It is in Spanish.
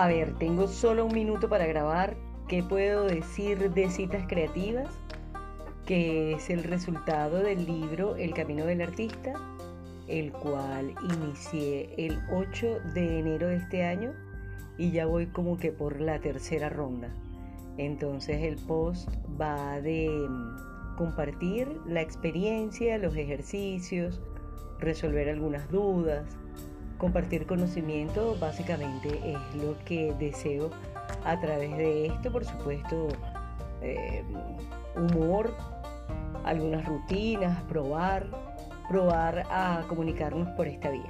A ver, tengo solo un minuto para grabar. ¿Qué puedo decir de citas creativas? Que es el resultado del libro El Camino del Artista, el cual inicié el 8 de enero de este año y ya voy como que por la tercera ronda. Entonces el post va de mm, compartir la experiencia, los ejercicios, resolver algunas dudas, compartir conocimiento básicamente es lo que deseo a través de esto, por supuesto, eh, humor, algunas rutinas, probar, probar a comunicarnos por esta vía.